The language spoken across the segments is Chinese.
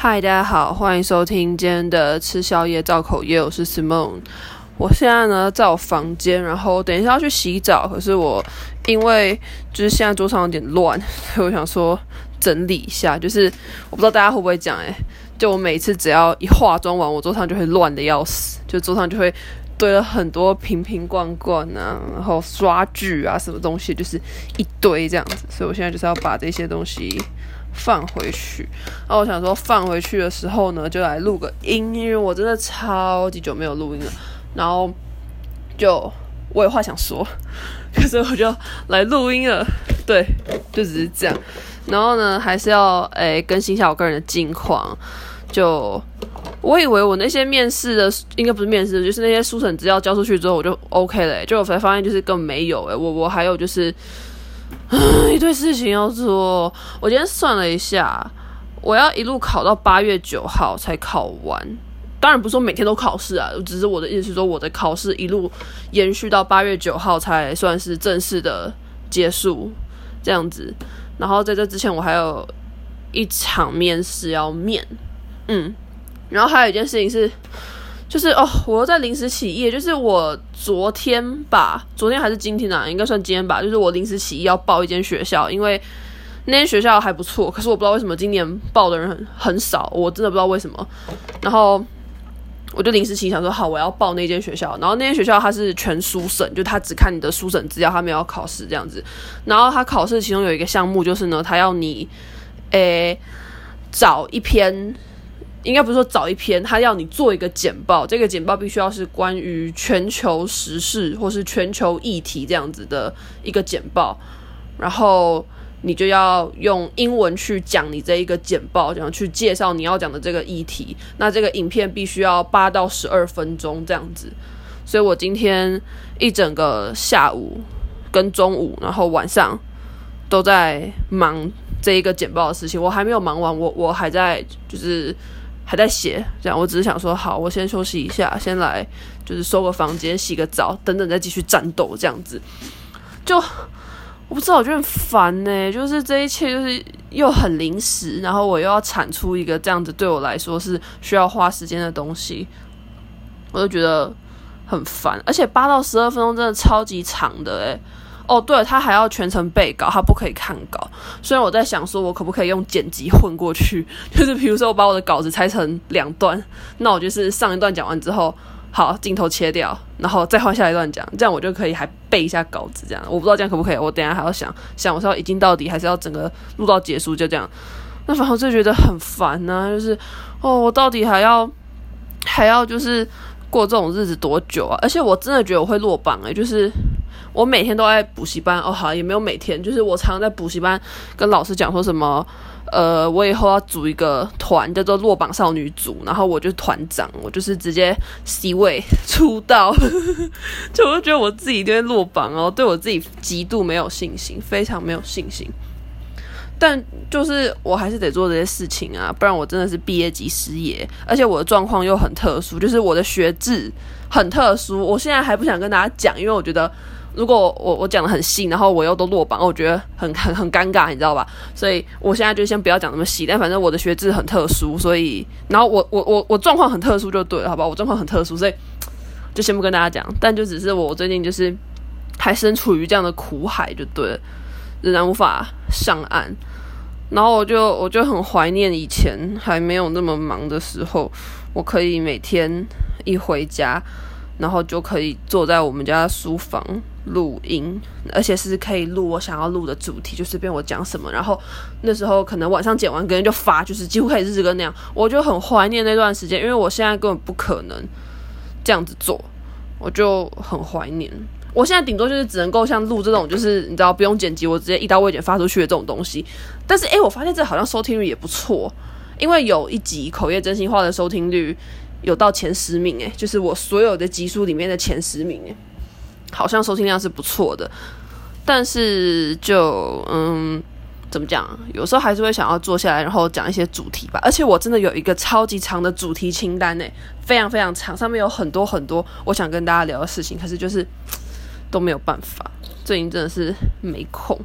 嗨，大家好，欢迎收听今天的吃宵夜造口业，我是 Simone。我现在呢在我房间，然后等一下要去洗澡，可是我因为就是现在桌上有点乱，所以我想说整理一下。就是我不知道大家会不会讲，诶，就我每次只要一化妆完，我桌上就会乱的要死，就桌上就会堆了很多瓶瓶罐罐啊，然后刷具啊，什么东西，就是一堆这样子。所以我现在就是要把这些东西。放回去，然后我想说放回去的时候呢，就来录个音，因为我真的超级久没有录音了。然后就我有话想说，可是我就来录音了。对，就只是这样。然后呢，还是要诶更新一下我个人的近况。就我以为我那些面试的，应该不是面试，就是那些书审资料交出去之后我就 OK 了。就我才发现就是根本没有诶，我我还有就是。一堆事情要做，我今天算了一下，我要一路考到八月九号才考完。当然不是说每天都考试啊，只是我的意思是说，我的考试一路延续到八月九号才算是正式的结束，这样子。然后在这之前，我还有一场面试要面，嗯，然后还有一件事情是。就是哦，我在临时起意，就是我昨天吧，昨天还是今天啊，应该算今天吧。就是我临时起意要报一间学校，因为那间学校还不错，可是我不知道为什么今年报的人很很少，我真的不知道为什么。然后我就临时起想说，好，我要报那间学校。然后那间学校它是全书审，就他只看你的书审资料，他没有考试这样子。然后他考试其中有一个项目就是呢，他要你诶找一篇。应该不是说找一篇，他要你做一个简报，这个简报必须要是关于全球时事或是全球议题这样子的一个简报，然后你就要用英文去讲你这一个简报，这样去介绍你要讲的这个议题。那这个影片必须要八到十二分钟这样子，所以我今天一整个下午跟中午，然后晚上都在忙这一个简报的事情，我还没有忙完，我我还在就是。还在写，这样我只是想说，好，我先休息一下，先来就是收个房间、洗个澡，等等再继续战斗，这样子。就我不知道，我觉得很烦呢。就是这一切就是又很临时，然后我又要产出一个这样子对我来说是需要花时间的东西，我就觉得很烦。而且八到十二分钟真的超级长的诶。哦，对，他还要全程背稿，他不可以看稿。虽然我在想，说我可不可以用剪辑混过去，就是比如说我把我的稿子拆成两段，那我就是上一段讲完之后，好，镜头切掉，然后再换下一段讲，这样我就可以还背一下稿子。这样我不知道这样可不可以，我等下还要想想，我是要一镜到底，还是要整个录到结束就这样。那反正我就觉得很烦呐、就是哦，我到底还要还要就是过这种日子多久啊？而且我真的觉得我会落榜诶、就是。我每天都在补习班哦，好，也没有每天，就是我常常在补习班跟老师讲说什么，呃，我以后要组一个团叫做落榜少女组，然后我就团长，我就是直接 C 位 出道，就我觉得我自己一定会落榜哦，对我自己极度没有信心，非常没有信心。但就是我还是得做这些事情啊，不然我真的是毕业即失业，而且我的状况又很特殊，就是我的学制很特殊，我现在还不想跟大家讲，因为我觉得。如果我我讲的很细，然后我又都落榜，我觉得很很很尴尬，你知道吧？所以我现在就先不要讲那么细，但反正我的学制很特殊，所以然后我我我我状况很特殊就对了，好吧？我状况很特殊，所以就先不跟大家讲。但就只是我最近就是还身处于这样的苦海，就对了，仍然无法上岸。然后我就我就很怀念以前还没有那么忙的时候，我可以每天一回家，然后就可以坐在我们家书房。录音，而且是可以录我想要录的主题，就随便我讲什么。然后那时候可能晚上剪完，隔天就发，就是几乎可以日更那样。我就很怀念那段时间，因为我现在根本不可能这样子做，我就很怀念。我现在顶多就是只能够像录这种，就是你知道不用剪辑，我直接一刀未剪发出去的这种东西。但是诶，我发现这好像收听率也不错，因为有一集口业真心话的收听率有到前十名，诶，就是我所有的集数里面的前十名，诶。好像收听量是不错的，但是就嗯，怎么讲？有时候还是会想要坐下来，然后讲一些主题吧。而且我真的有一个超级长的主题清单呢，非常非常长，上面有很多很多我想跟大家聊的事情，可是就是都没有办法。最近真的是没空，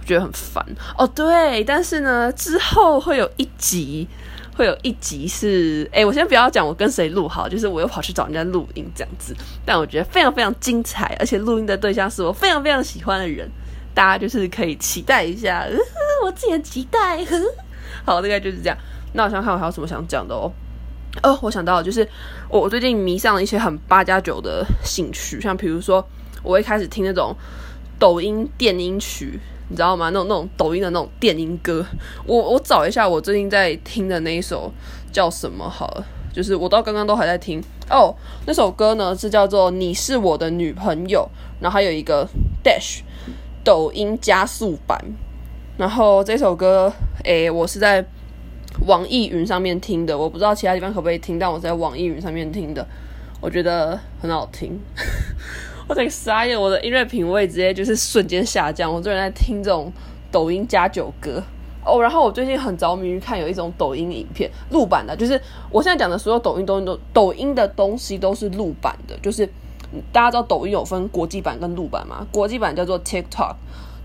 我觉得很烦哦。对，但是呢，之后会有一集，会有一集是，哎，我先不要讲我跟谁录好，就是我又跑去找人家录音这样子。但我觉得非常非常精彩，而且录音的对象是我非常非常喜欢的人，大家就是可以期待一下。我自己很期待。好，大概就是这样。那我 想看我还有什么想讲的哦。哦，我想到了就是我我最近迷上了一些很八加九的兴趣，像比如说我会开始听那种抖音电音曲，你知道吗？那种那种抖音的那种电音歌。我我找一下我最近在听的那一首叫什么好了，就是我到刚刚都还在听哦。那首歌呢是叫做《你是我的女朋友》，然后还有一个 Dash 抖音加速版。然后这首歌，诶，我是在。网易云上面听的，我不知道其他地方可不可以听，但我在网易云上面听的，我觉得很好听。我这个傻眼，我的音乐品味直接就是瞬间下降。我最近在听这种抖音加九歌哦，然后我最近很着迷于看有一种抖音影片录版的，就是我现在讲的所有抖音东西都抖音的东西都是录版的，就是大家知道抖音有分国际版跟录版吗？国际版叫做 TikTok。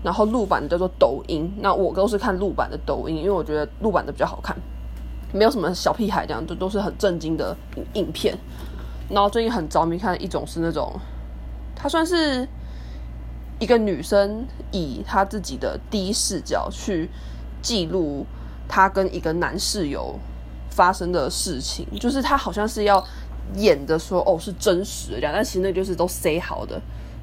然后录版叫做抖音，那我都是看录版的抖音，因为我觉得录版的比较好看，没有什么小屁孩这样，就都是很正经的影片。然后最近很着迷看一种是那种，她算是一个女生以她自己的第一视角去记录她跟一个男室友发生的事情，就是她好像是要演的说哦是真实的这样，但其实那就是都 say 好的，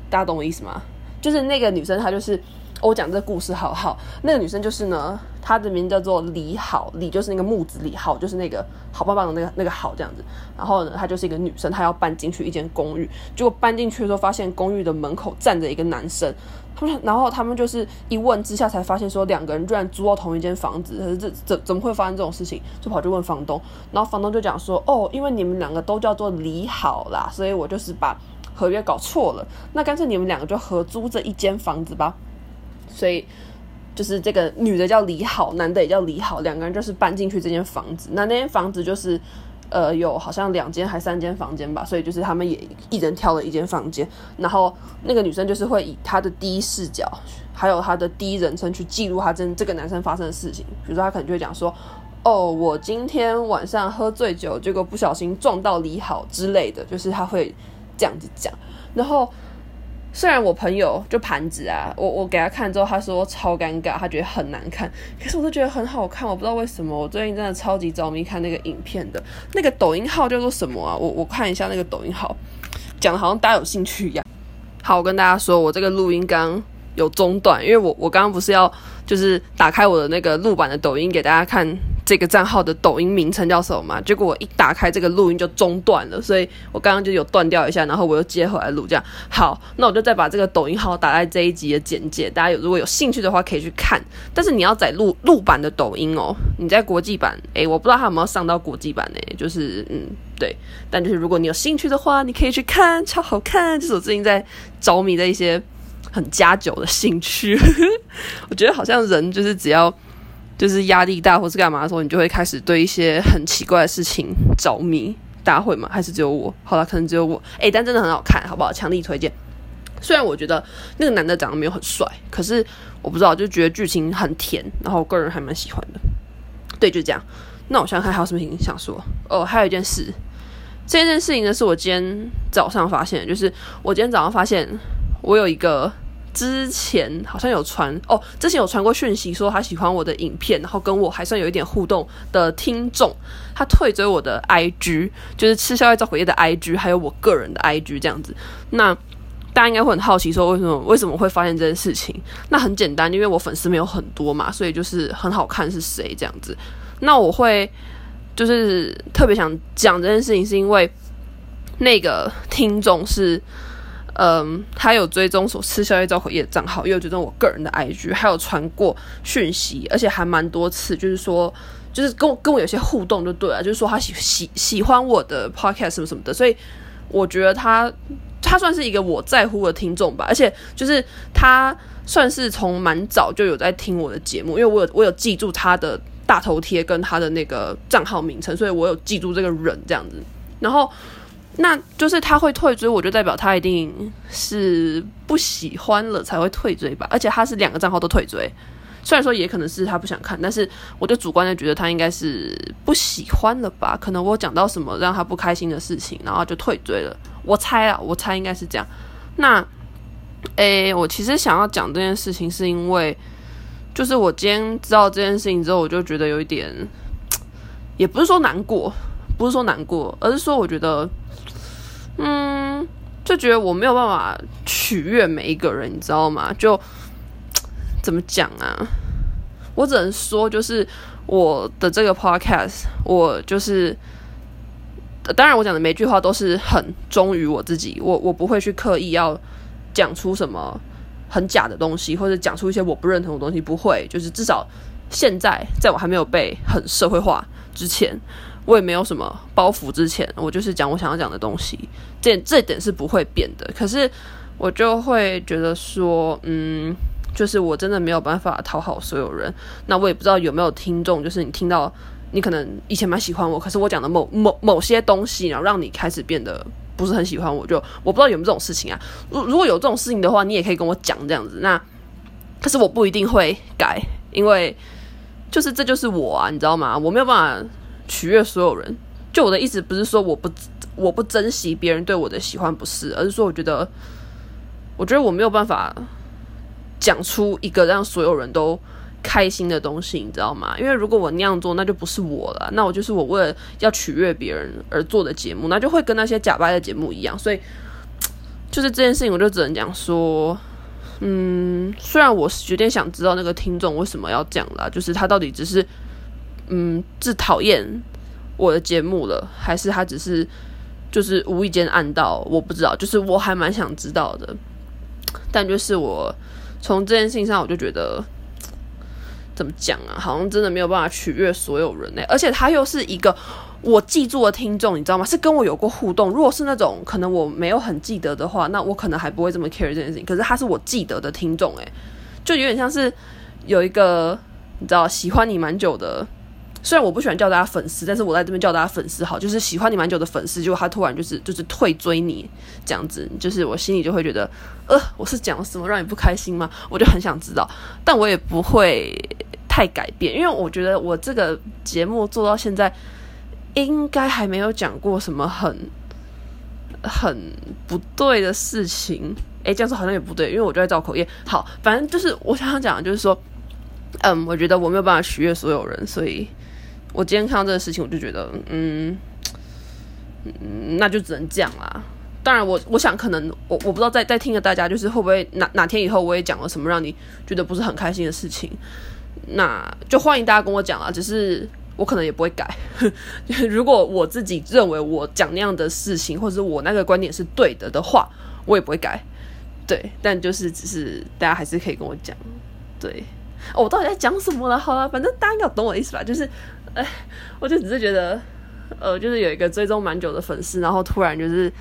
大家懂我意思吗？就是那个女生她就是。我讲这个故事好好，那个女生就是呢，她的名字叫做李好，李就是那个木子李，好就是那个好棒棒的那个那个好这样子。然后呢，她就是一个女生，她要搬进去一间公寓，结果搬进去的时候发现公寓的门口站着一个男生，他们然后他们就是一问之下才发现说两个人居然租到同一间房子，可是这怎怎么会发生这种事情？就跑去问房东，然后房东就讲说，哦，因为你们两个都叫做李好啦，所以我就是把合约搞错了，那干脆你们两个就合租这一间房子吧。所以，就是这个女的叫李好，男的也叫李好，两个人就是搬进去这间房子。那那间房子就是，呃，有好像两间还三间房间吧。所以就是他们也一人挑了一间房间。然后那个女生就是会以她的第一视角，还有她的第一人称去记录她跟这个男生发生的事情。比如说，她可能就会讲说：“哦，我今天晚上喝醉酒，结果不小心撞到李好之类的。”就是她会这样子讲，然后。虽然我朋友就盘子啊，我我给他看之后，他说超尴尬，他觉得很难看。可是我都觉得很好看，我不知道为什么，我最近真的超级着迷看那个影片的。那个抖音号叫做什么啊？我我看一下那个抖音号，讲的好像大家有兴趣一样。好，我跟大家说，我这个录音刚有中断，因为我我刚刚不是要就是打开我的那个录版的抖音给大家看。这个账号的抖音名称叫什么嘛？结果我一打开这个录音就中断了，所以我刚刚就有断掉一下，然后我又接回来录。这样好，那我就再把这个抖音号打在这一集的简介，大家有如果有兴趣的话可以去看。但是你要载录录版的抖音哦，你在国际版，诶，我不知道他有没有上到国际版呢？就是嗯，对，但就是如果你有兴趣的话，你可以去看，超好看。就是我最近在着迷的一些很加酒的兴趣，我觉得好像人就是只要。就是压力大或是干嘛的时候，你就会开始对一些很奇怪的事情着迷。大会吗？还是只有我？好了，可能只有我。诶、但真的很好看，好不好？强力推荐。虽然我觉得那个男的长得没有很帅，可是我不知道，就觉得剧情很甜，然后我个人还蛮喜欢的。对，就这样。那我想看还有什么想说？哦，还有一件事，这件事情呢是我今天早上发现，就是我今天早上发现我有一个。之前好像有传哦，之前有传过讯息说他喜欢我的影片，然后跟我还算有一点互动的听众，他退追我的 IG，就是吃宵夜造口业的 IG，还有我个人的 IG 这样子。那大家应该会很好奇说，为什么为什么会发现这件事情？那很简单，因为我粉丝没有很多嘛，所以就是很好看是谁这样子。那我会就是特别想讲这件事情，是因为那个听众是。嗯，他有追踪所吃宵夜造口业的账号，也有追踪我个人的 IG，还有传过讯息，而且还蛮多次，就是说，就是跟我跟我有些互动就对了，就是说他喜喜喜欢我的 podcast 什么什么的，所以我觉得他他算是一个我在乎的听众吧，而且就是他算是从蛮早就有在听我的节目，因为我有我有记住他的大头贴跟他的那个账号名称，所以我有记住这个人这样子，然后。那就是他会退追，我就代表他一定是不喜欢了才会退追吧。而且他是两个账号都退追，虽然说也可能是他不想看，但是我就主观的觉得他应该是不喜欢了吧。可能我讲到什么让他不开心的事情，然后就退追了。我猜啊，我猜应该是这样。那，诶，我其实想要讲这件事情，是因为就是我今天知道这件事情之后，我就觉得有一点，也不是说难过，不是说难过，而是说我觉得。嗯，就觉得我没有办法取悦每一个人，你知道吗？就怎么讲啊？我只能说，就是我的这个 podcast，我就是，当然我讲的每句话都是很忠于我自己，我我不会去刻意要讲出什么很假的东西，或者讲出一些我不认同的东西，不会。就是至少现在，在我还没有被很社会化之前。我也没有什么包袱，之前我就是讲我想要讲的东西，这这点是不会变的。可是我就会觉得说，嗯，就是我真的没有办法讨好所有人。那我也不知道有没有听众，就是你听到你可能以前蛮喜欢我，可是我讲的某某某些东西，然后让你开始变得不是很喜欢我，就我不知道有没有这种事情啊。如如果有这种事情的话，你也可以跟我讲这样子。那可是我不一定会改，因为就是这就是我啊，你知道吗？我没有办法。取悦所有人，就我的意思不是说我不我不珍惜别人对我的喜欢，不是，而是说我觉得，我觉得我没有办法讲出一个让所有人都开心的东西，你知道吗？因为如果我那样做，那就不是我了，那我就是我为了要取悦别人而做的节目，那就会跟那些假掰的节目一样。所以，就是这件事情，我就只能讲说，嗯，虽然我是有点想知道那个听众为什么要这样啦，就是他到底只是。嗯，是讨厌我的节目了，还是他只是就是无意间按到？我不知道，就是我还蛮想知道的。但就是我从这件事情上，我就觉得怎么讲啊，好像真的没有办法取悦所有人呢、而且他又是一个我记住的听众，你知道吗？是跟我有过互动。如果是那种可能我没有很记得的话，那我可能还不会这么 care 这件事情。可是他是我记得的听众，诶，就有点像是有一个你知道喜欢你蛮久的。虽然我不喜欢叫大家粉丝，但是我在这边叫大家粉丝好，就是喜欢你蛮久的粉丝，结果他突然就是就是退追你这样子，就是我心里就会觉得，呃，我是讲什么让你不开心吗？我就很想知道，但我也不会太改变，因为我觉得我这个节目做到现在，应该还没有讲过什么很很不对的事情。诶，这样说好像也不对，因为我就在造口业。好，反正就是我想要讲就是说，嗯，我觉得我没有办法取悦所有人，所以。我今天看到这个事情，我就觉得，嗯，嗯，那就只能这样啦。当然我，我想可能我我不知道在在听的大家，就是会不会哪哪天以后我也讲了什么让你觉得不是很开心的事情，那就欢迎大家跟我讲啦。只是我可能也不会改。如果我自己认为我讲那样的事情，或者是我那个观点是对的的话，我也不会改。对，但就是只是大家还是可以跟我讲。对，我到底在讲什么了？好了，反正大家应该懂我的意思吧？就是。哎，我就只是觉得，呃，就是有一个追踪蛮久的粉丝，然后突然就是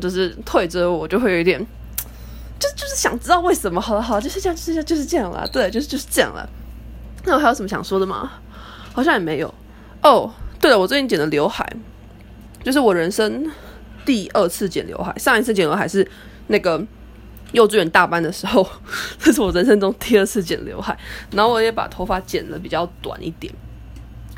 就是退追我，就会有一点，就就是想知道为什么。好了好了，就是这样，就是就是这样了。对，就是就是这样了。那我还有什么想说的吗？好像也没有。哦，对了，我最近剪的刘海，就是我人生第二次剪刘海。上一次剪刘海是那个幼稚园大班的时候，这是我人生中第二次剪刘海。然后我也把头发剪的比较短一点。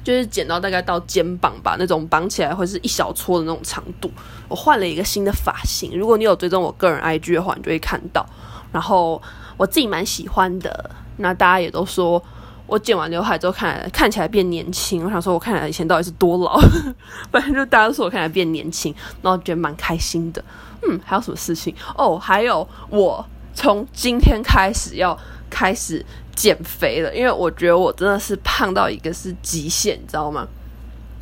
就是剪到大概到肩膀吧，那种绑起来会是一小撮的那种长度。我换了一个新的发型，如果你有追踪我个人 IG 的话，你就会看到。然后我自己蛮喜欢的，那大家也都说我剪完刘海之后看看起来变年轻。我想说，我看起来以前到底是多老？反正就大家都说我看起来变年轻，然后觉得蛮开心的。嗯，还有什么事情？哦，还有我从今天开始要开始。减肥了，因为我觉得我真的是胖到一个是极限，你知道吗？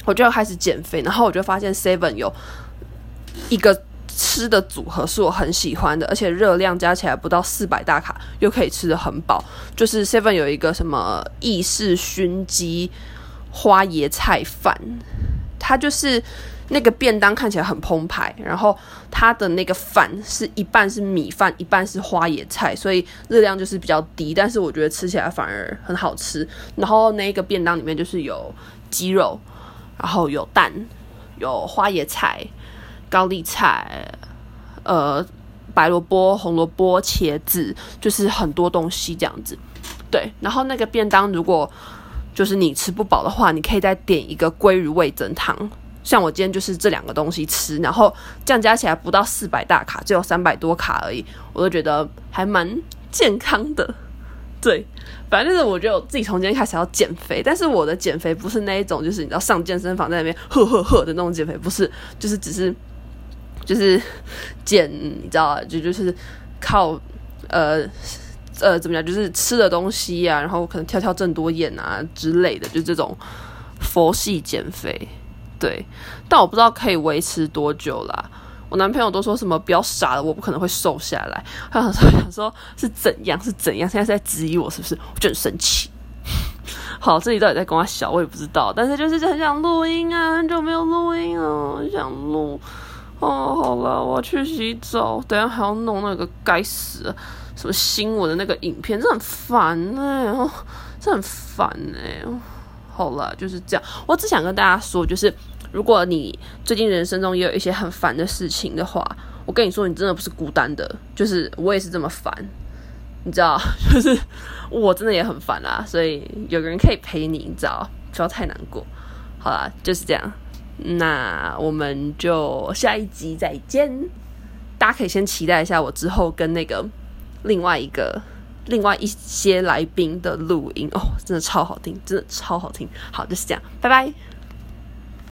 我就要开始减肥，然后我就发现 Seven 有一个吃的组合是我很喜欢的，而且热量加起来不到四百大卡，又可以吃得很饱。就是 Seven 有一个什么意式熏鸡花椰菜饭，它就是。那个便当看起来很澎湃，然后它的那个饭是一半是米饭，一半是花椰菜，所以热量就是比较低，但是我觉得吃起来反而很好吃。然后那个便当里面就是有鸡肉，然后有蛋，有花椰菜，高丽菜，呃，白萝卜、红萝卜、茄子，就是很多东西这样子。对，然后那个便当如果就是你吃不饱的话，你可以再点一个鲑鱼味噌汤。像我今天就是这两个东西吃，然后这样加起来不到四百大卡，只有三百多卡而已，我都觉得还蛮健康的。对，反正就是我觉得我自己从今天开始要减肥，但是我的减肥不是那一种，就是你知道上健身房在那边呵呵呵的那种减肥，不是，就是只是就是减，你知道就就是靠呃呃怎么讲，就是吃的东西啊，然后可能跳跳郑多燕啊之类的，就这种佛系减肥。对，但我不知道可以维持多久啦。我男朋友都说什么不要傻了，我不可能会瘦下来。他想说想说是怎样是怎样，现在是在质疑我是不是？我就很生气。好，这里到底在跟我笑，我也不知道。但是就是很想录音啊，很久没有录音了，很想录。哦，好了，我要去洗澡，等下还要弄那个该死的什么新闻的那个影片，这很烦哎、欸，哦，这很烦哎、好了，就是这样。我只想跟大家说，就是。如果你最近人生中也有一些很烦的事情的话，我跟你说，你真的不是孤单的，就是我也是这么烦，你知道，就是我真的也很烦啊，所以有个人可以陪你，你知道，不要太难过。好啦，就是这样，那我们就下一集再见。大家可以先期待一下我之后跟那个另外一个、另外一些来宾的录音哦，真的超好听，真的超好听。好，就是这样，拜拜。